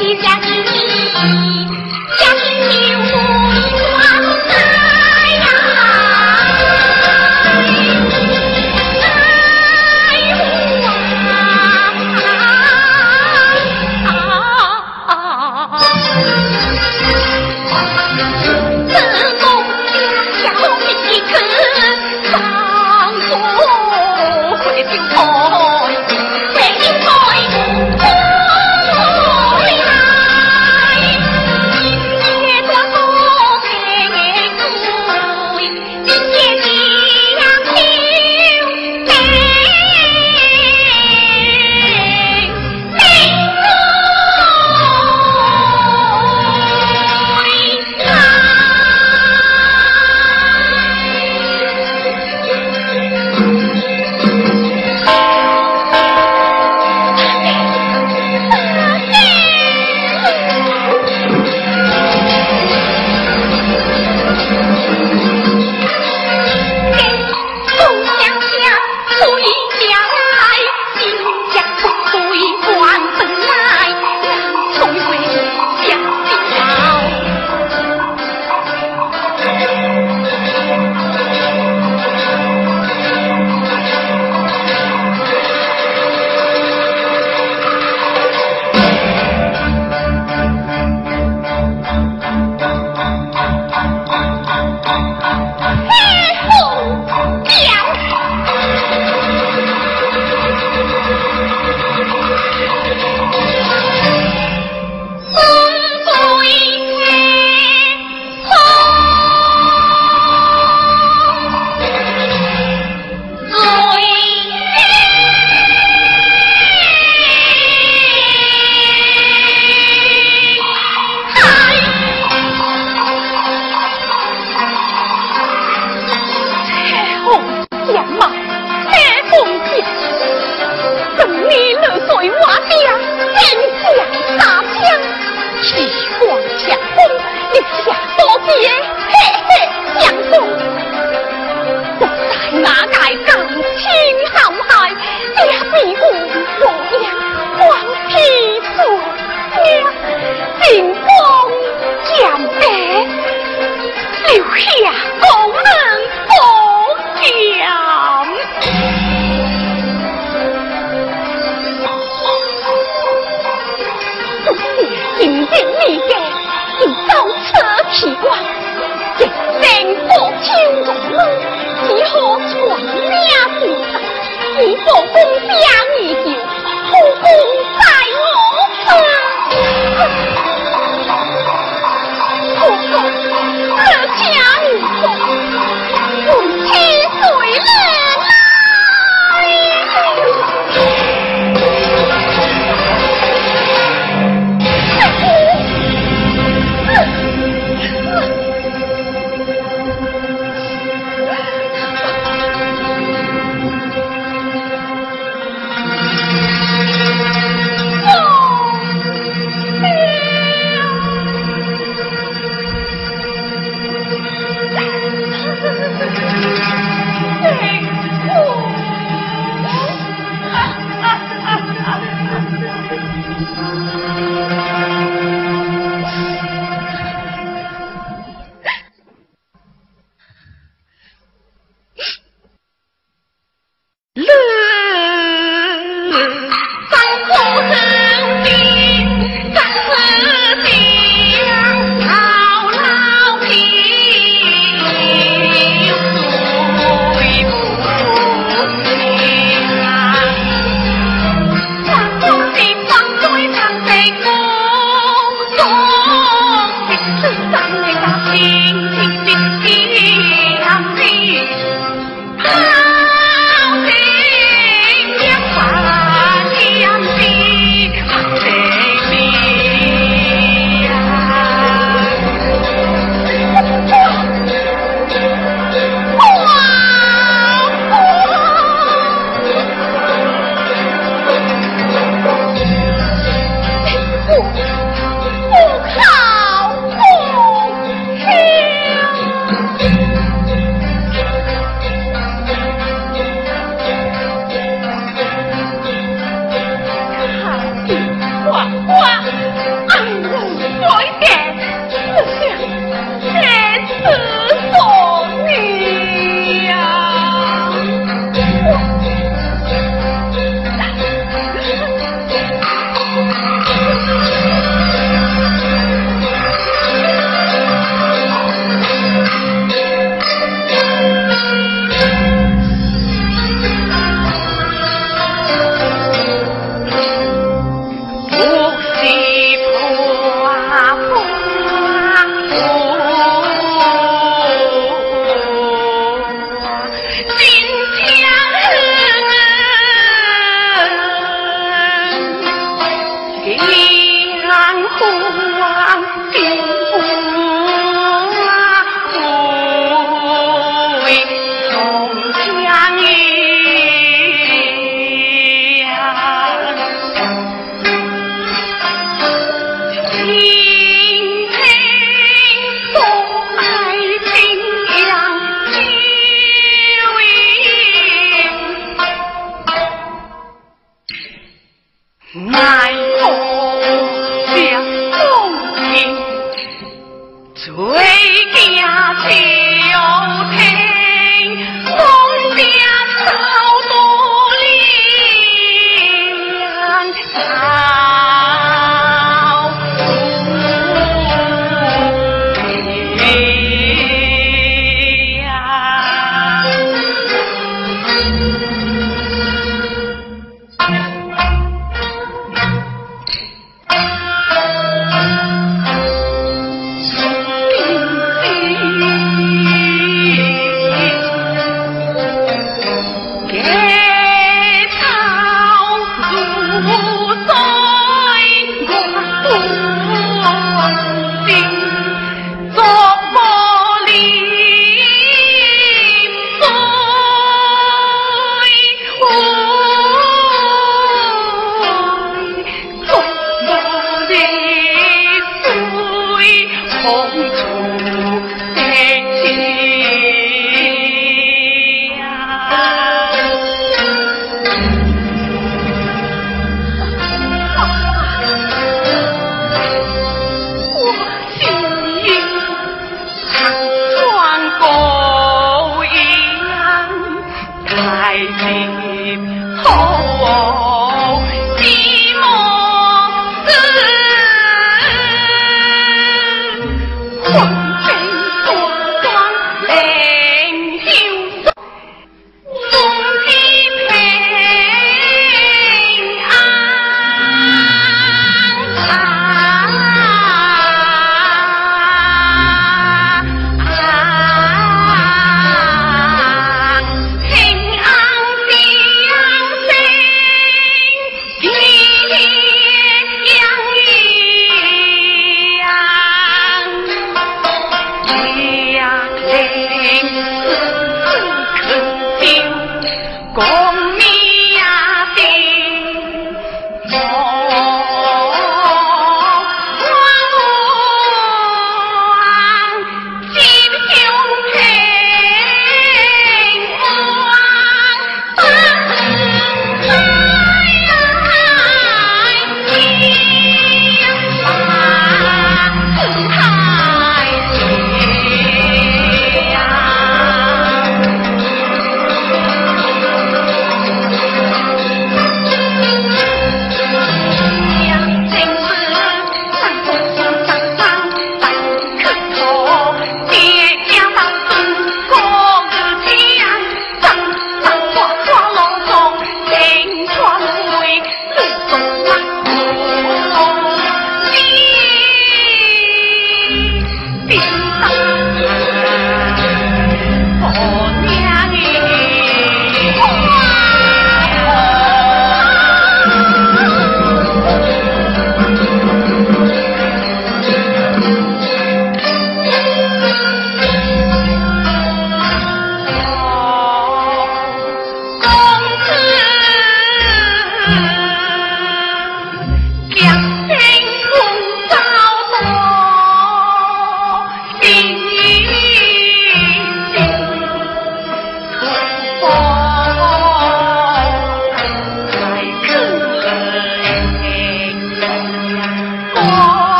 一想起岭南洪荒冰